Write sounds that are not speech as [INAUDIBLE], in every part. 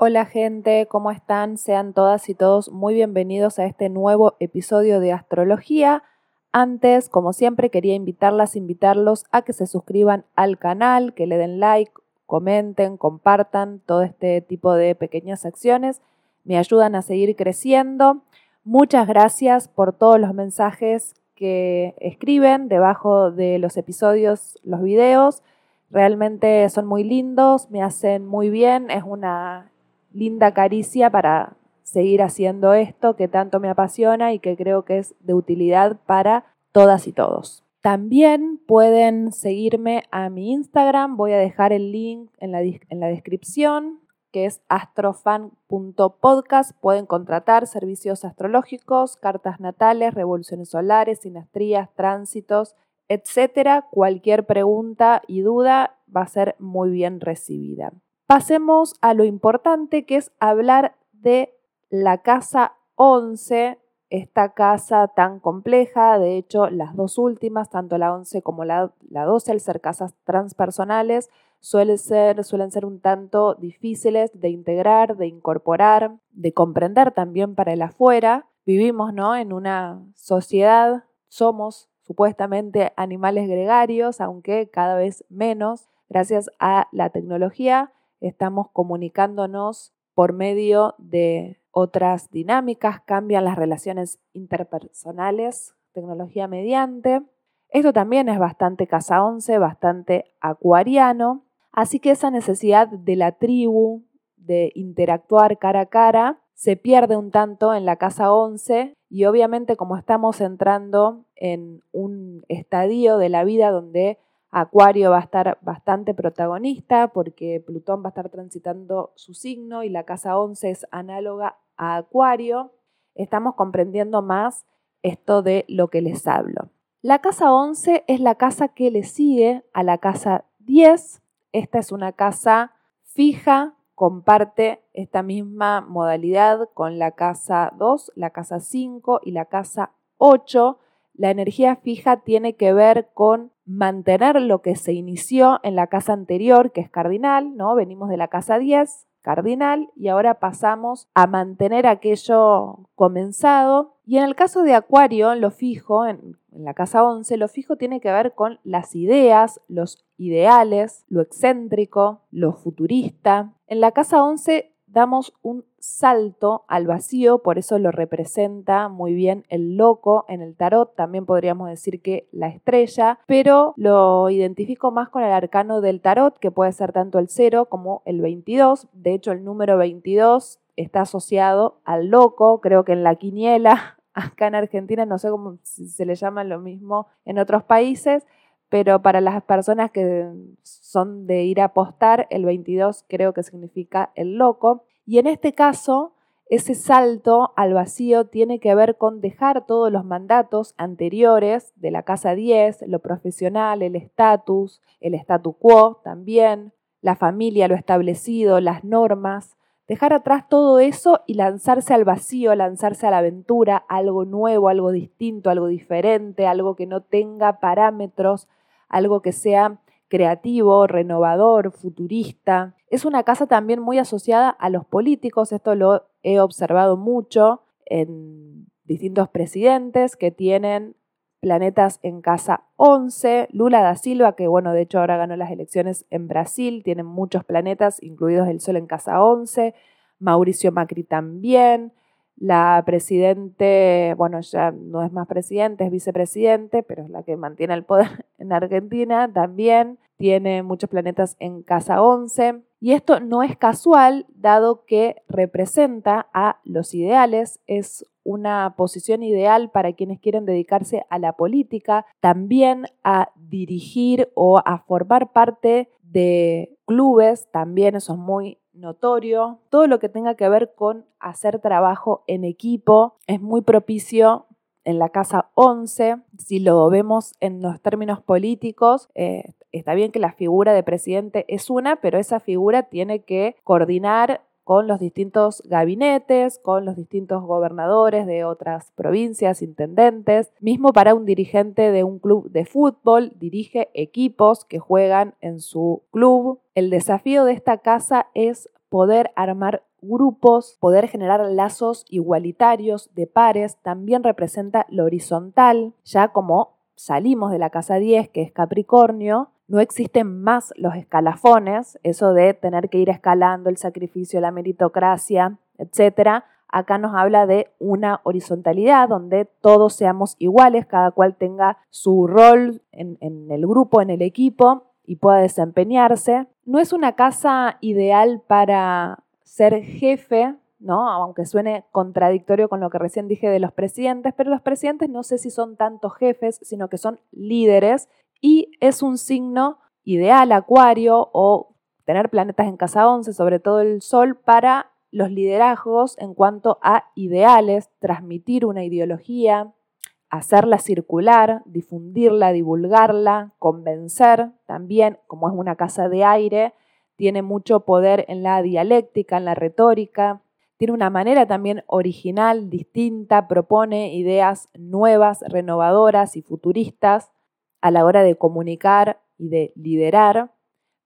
Hola gente, ¿cómo están? Sean todas y todos muy bienvenidos a este nuevo episodio de Astrología. Antes, como siempre, quería invitarlas, invitarlos a que se suscriban al canal, que le den like, comenten, compartan todo este tipo de pequeñas acciones. Me ayudan a seguir creciendo. Muchas gracias por todos los mensajes que escriben debajo de los episodios, los videos. Realmente son muy lindos, me hacen muy bien, es una linda caricia para seguir haciendo esto que tanto me apasiona y que creo que es de utilidad para todas y todos. También pueden seguirme a mi Instagram, voy a dejar el link en la, descripción, que es astrofan.podcast. Pueden contratar servicios astrológicos, cartas natales, revoluciones solares, sinastrías, tránsitos, etcétera. Cualquier pregunta y duda va a ser muy bien recibida. Pasemos a lo importante que es hablar de la casa 11, esta casa tan compleja, de hecho las dos últimas, tanto la 11 como la, 12, al ser casas transpersonales, suelen ser, suelen ser un tanto difíciles de integrar, de incorporar, de comprender también para el afuera. Vivimos ¿no? en una sociedad, somos supuestamente animales gregarios, aunque cada vez menos, gracias a la tecnología estamos comunicándonos por medio de otras dinámicas, cambian las relaciones interpersonales, tecnología mediante. Esto también es bastante casa 11, bastante acuariano, así que esa necesidad de la tribu, de interactuar cara a cara, se pierde un tanto en la casa 11 y obviamente como estamos entrando en un estadio de la vida donde Acuario va a estar bastante protagonista porque Plutón va a estar transitando su signo y la casa 11 es análoga a Acuario. Estamos comprendiendo más esto de lo que les hablo. La casa 11 es la casa que le sigue a la casa 10. Esta es una casa fija, comparte esta misma modalidad con la casa 2, la casa 5 y la casa 8 la energía fija tiene que ver con mantener lo que se inició en la casa anterior, que es cardinal, ¿no? Venimos de la casa 10, cardinal, y ahora pasamos a mantener aquello comenzado. Y en el caso de Acuario, lo fijo, en, en la casa 11, lo fijo tiene que ver con las ideas, los ideales, lo excéntrico, lo futurista. En la casa 11 damos un salto al vacío, por eso lo representa muy bien el loco en el tarot, también podríamos decir que la estrella, pero lo identifico más con el arcano del tarot, que puede ser tanto el 0 como el 22, de hecho el número 22 está asociado al loco, creo que en la quiniela, [LAUGHS] acá en Argentina, no sé cómo se le llama lo mismo en otros países, pero para las personas que son de ir a apostar, el 22 creo que significa el loco. Y en este caso, ese salto al vacío tiene que ver con dejar todos los mandatos anteriores de la casa 10, lo profesional, el estatus, el statu quo también, la familia, lo establecido, las normas, dejar atrás todo eso y lanzarse al vacío, lanzarse a la aventura, algo nuevo, algo distinto, algo diferente, algo que no tenga parámetros, algo que sea creativo, renovador, futurista. Es una casa también muy asociada a los políticos, esto lo he observado mucho en distintos presidentes que tienen planetas en casa 11, Lula da Silva, que bueno, de hecho ahora ganó las elecciones en Brasil, tienen muchos planetas, incluidos el Sol en casa 11, Mauricio Macri también, la presidente, bueno, ya no es más presidente, es vicepresidente, pero es la que mantiene el poder [LAUGHS] en Argentina también. Tiene muchos planetas en casa 11. Y esto no es casual, dado que representa a los ideales, es una posición ideal para quienes quieren dedicarse a la política, también a dirigir o a formar parte de clubes, también eso es muy notorio. Todo lo que tenga que ver con hacer trabajo en equipo es muy propicio en la casa 11. Si lo vemos en los términos políticos, eh, está bien que la figura de presidente es una, pero esa figura tiene que coordinar con los distintos gabinetes, con los distintos gobernadores de otras provincias, intendentes. Mismo para un dirigente de un club de fútbol, dirige equipos que juegan en su club. El desafío de esta casa es poder armar grupos, poder generar lazos igualitarios de pares, también representa lo horizontal, ya como salimos de la casa 10, que es Capricornio, no existen más los escalafones, eso de tener que ir escalando el sacrificio, la meritocracia, etc. Acá nos habla de una horizontalidad donde todos seamos iguales, cada cual tenga su rol en, en el grupo, en el equipo y pueda desempeñarse. No es una casa ideal para ser jefe, ¿no? Aunque suene contradictorio con lo que recién dije de los presidentes, pero los presidentes no sé si son tantos jefes, sino que son líderes y es un signo ideal, Acuario, o tener planetas en casa 11, sobre todo el Sol, para los liderazgos en cuanto a ideales, transmitir una ideología, hacerla circular, difundirla, divulgarla, convencer. También, como es una casa de aire, tiene mucho poder en la dialéctica, en la retórica. Tiene una manera también original, distinta, propone ideas nuevas, renovadoras y futuristas a la hora de comunicar y de liderar.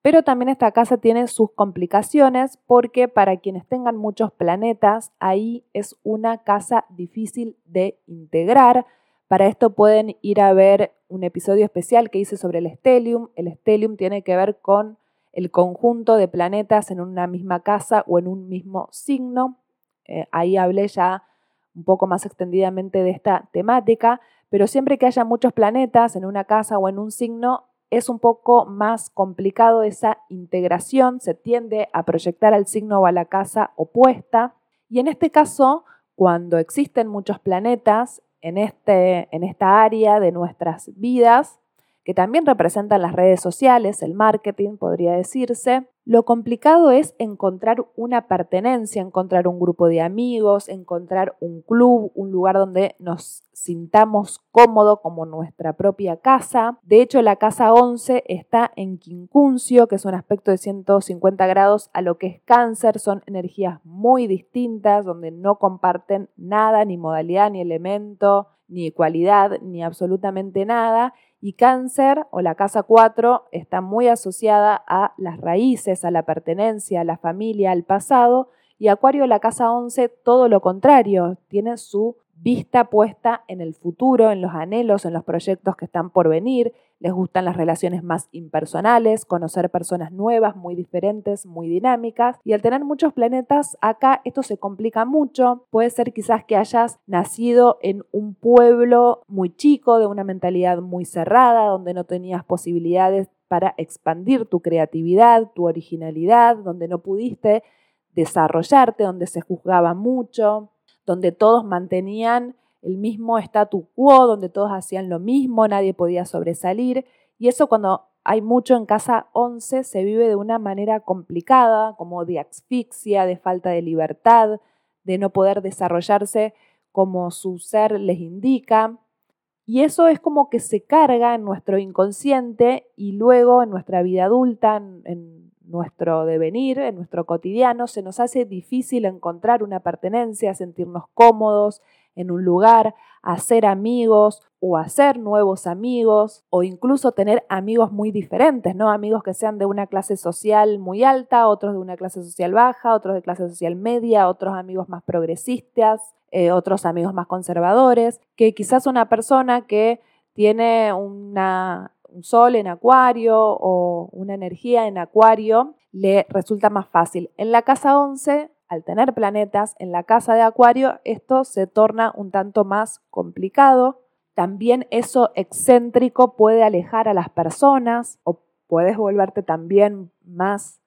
Pero también esta casa tiene sus complicaciones porque para quienes tengan muchos planetas, ahí es una casa difícil de integrar. Para esto pueden ir a ver un episodio especial que hice sobre el stellium. El stellium tiene que ver con el conjunto de planetas en una misma casa o en un mismo signo. Eh, ahí hablé ya un poco más extendidamente de esta temática, pero siempre que haya muchos planetas en una casa o en un signo, es un poco más complicado esa integración, se tiende a proyectar al signo o a la casa opuesta. Y en este caso, cuando existen muchos planetas en, este, en esta área de nuestras vidas, que también representan las redes sociales, el marketing, podría decirse. Lo complicado es encontrar una pertenencia, encontrar un grupo de amigos, encontrar un club, un lugar donde nos sintamos cómodo como nuestra propia casa. De hecho, la casa 11 está en quincuncio, que es un aspecto de 150 grados a lo que es cáncer. Son energías muy distintas, donde no comparten nada, ni modalidad, ni elemento, ni cualidad, ni absolutamente nada y cáncer o la casa 4 está muy asociada a las raíces, a la pertenencia, a la familia, al pasado. Y acuario la casa 11 todo lo contrario, tiene su vista puesta en el futuro, en los anhelos, en los proyectos que están por venir, les gustan las relaciones más impersonales, conocer personas nuevas, muy diferentes, muy dinámicas. Y al tener muchos planetas acá, esto se complica mucho. Puede ser quizás que hayas nacido en un pueblo muy chico, de una mentalidad muy cerrada, donde no tenías posibilidades para expandir tu creatividad, tu originalidad, donde no pudiste desarrollarte, donde se juzgaba mucho, donde todos mantenían el mismo statu quo, donde todos hacían lo mismo, nadie podía sobresalir. Y eso cuando hay mucho en casa 11 se vive de una manera complicada, como de asfixia, de falta de libertad, de no poder desarrollarse como su ser les indica. Y eso es como que se carga en nuestro inconsciente y luego en nuestra vida adulta, en, nuestro devenir, en nuestro cotidiano, se nos hace difícil encontrar una pertenencia, sentirnos cómodos en un lugar, hacer amigos o hacer nuevos amigos o incluso tener amigos muy diferentes, ¿no? Amigos que sean de una clase social muy alta, otros de una clase social baja, otros de clase social media, otros amigos más progresistas, eh, otros amigos más conservadores, que quizás una persona que tiene una un sol en acuario o una energía en acuario, le resulta más fácil. En la casa 11, al tener planetas en la casa de acuario, esto se torna un tanto más complicado. También eso excéntrico puede alejar a las personas o puedes volverte también más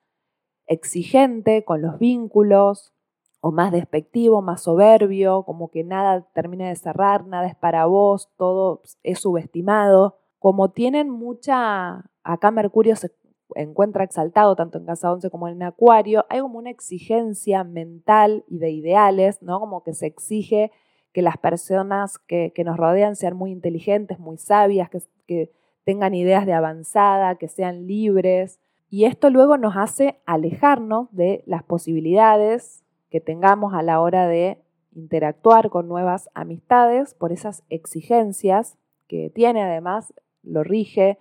exigente con los vínculos o más despectivo, más soberbio, como que nada termina de cerrar, nada es para vos, todo es subestimado como tienen mucha, acá Mercurio se encuentra exaltado tanto en casa 11 como en Acuario, hay como una exigencia mental y de ideales, ¿no? Como que se exige que las personas que, nos rodean sean muy inteligentes, muy sabias, que, que tengan ideas de avanzada, que sean libres. Y esto luego nos hace alejarnos de las posibilidades que tengamos a la hora de interactuar con nuevas amistades por esas exigencias que tiene además lo rige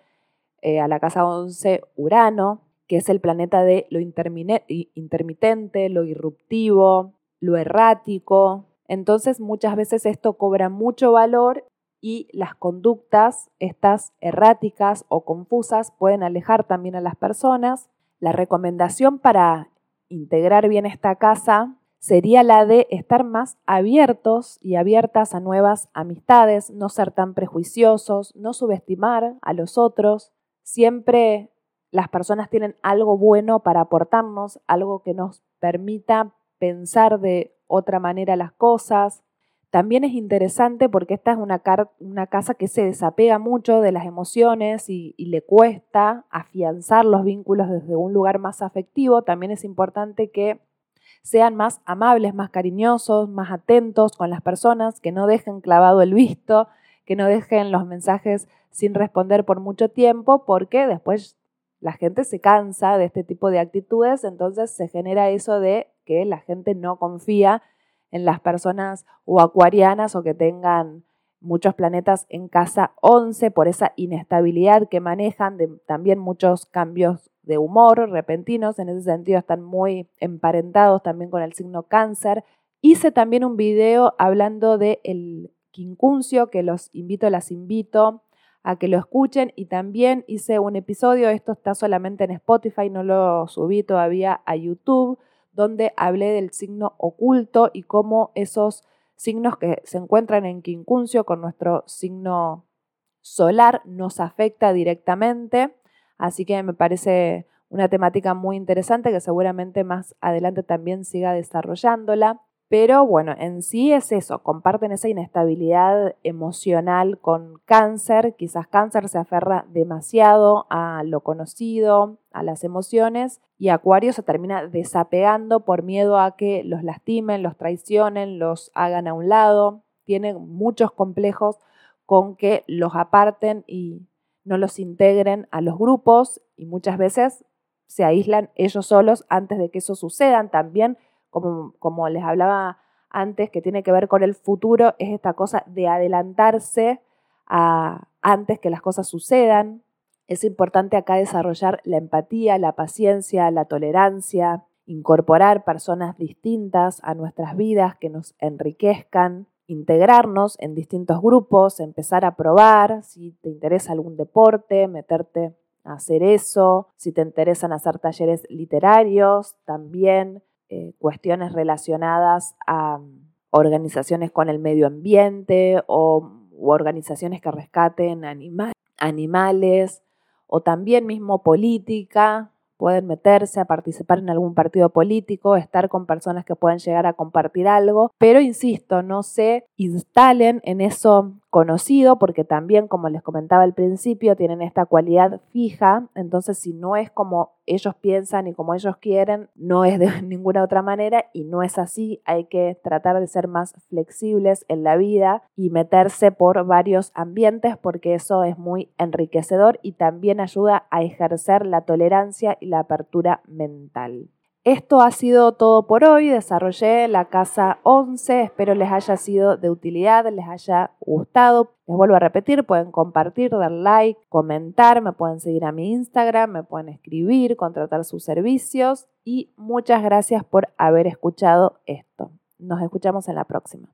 eh, a la casa 11 Urano, que es el planeta de lo intermitente, lo irruptivo, lo errático. Entonces muchas veces esto cobra mucho valor y las conductas, estas erráticas o confusas, pueden alejar también a las personas. La recomendación para integrar bien esta casa sería la de estar más abiertos y abiertas a nuevas amistades, no ser tan prejuiciosos, no subestimar a los otros. Siempre las personas tienen algo bueno para aportarnos, algo que nos permita pensar de otra manera las cosas. También es interesante porque esta es una, casa que se desapega mucho de las emociones y le cuesta afianzar los vínculos desde un lugar más afectivo. También es importante que sean más amables, más cariñosos, más atentos con las personas, que no dejen clavado el visto, que no dejen los mensajes sin responder por mucho tiempo, porque después la gente se cansa de este tipo de actitudes, entonces se genera eso de que la gente no confía en las personas o acuarianas o que tengan muchos planetas en casa 11 por esa inestabilidad que manejan, también muchos cambios de humor repentinos, en ese sentido están muy emparentados también con el signo cáncer. Hice también un video hablando del el quincuncio, que los invito, las invito a que lo escuchen y también hice un episodio, esto está solamente en Spotify, no lo subí todavía a YouTube, donde hablé del signo oculto y cómo esos signos que se encuentran en quincuncio con nuestro signo solar nos afecta directamente. Así que me parece una temática muy interesante que seguramente más adelante también siga desarrollándola. Pero bueno, en sí es eso, comparten esa inestabilidad emocional con cáncer. Quizás cáncer se aferra demasiado a lo conocido, a las emociones, y Acuario se termina desapegando por miedo a que los lastimen, los traicionen, los hagan a un lado. Tiene muchos complejos con que los aparten y no los integren a los grupos y muchas veces se aíslan ellos solos antes de que eso suceda. También, como, como les hablaba antes, que tiene que ver con el futuro, es esta cosa de adelantarse a, antes que las cosas sucedan. Es importante acá desarrollar la empatía, la paciencia, la tolerancia, incorporar personas distintas a nuestras vidas que nos enriquezcan, integrarnos en distintos grupos, empezar a probar si te interesa algún deporte, meterte a hacer eso, si te interesan hacer talleres literarios, también eh, cuestiones relacionadas a mm, organizaciones con el medio ambiente o organizaciones que rescaten animales o también mismo política, pueden meterse a participar en algún partido político, estar con personas que pueden llegar a compartir algo, pero insisto, no se instalen en eso conocido porque también, como les comentaba al principio, tienen esta cualidad fija, entonces si no es como ellos piensan y como ellos quieren, no es de [LAUGHS] ninguna otra manera y no es así, hay que tratar de ser más flexibles en la vida y meterse por varios ambientes porque eso es muy enriquecedor y también ayuda a ejercer la tolerancia y la apertura mental. Esto ha sido todo por hoy. Desarrollé la casa 11. Espero les haya sido de utilidad, les haya gustado. Les vuelvo a repetir, pueden compartir, dar like, comentar, me pueden seguir a mi Instagram, me pueden escribir, contratar sus servicios y muchas gracias por haber escuchado esto. Nos escuchamos en la próxima.